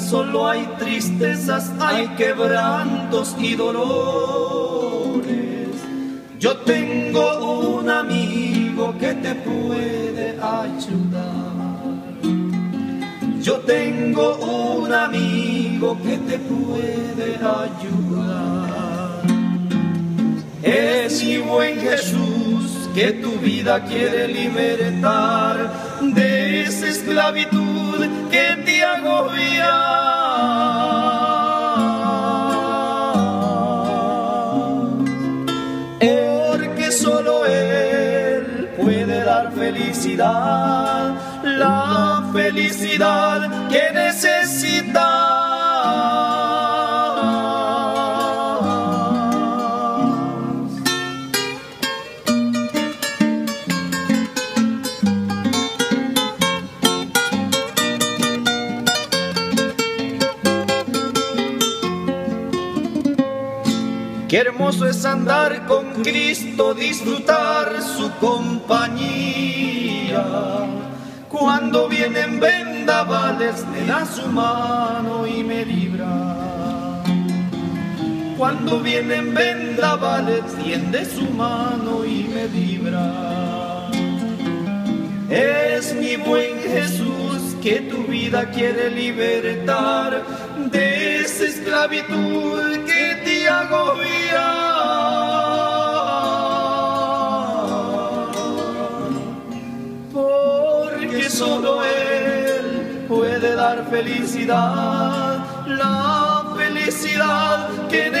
solo hay tristezas, hay quebrantos y dolores. Yo tengo un amigo que te puede ayudar. Yo tengo un amigo que te puede ayudar. Es mi buen Jesús que tu vida quiere libertar de esa esclavitud que te agobia. Porque solo Él puede dar felicidad, la felicidad que necesitas. Qué hermoso es andar con Cristo, disfrutar su compañía. Cuando vienen vendavales, me da su mano y me libra. Cuando vienen vendavales, tiende su mano y me libra. Es mi buen Jesús que tu vida quiere libertar de esa esclavitud porque solo Él puede dar felicidad, la felicidad que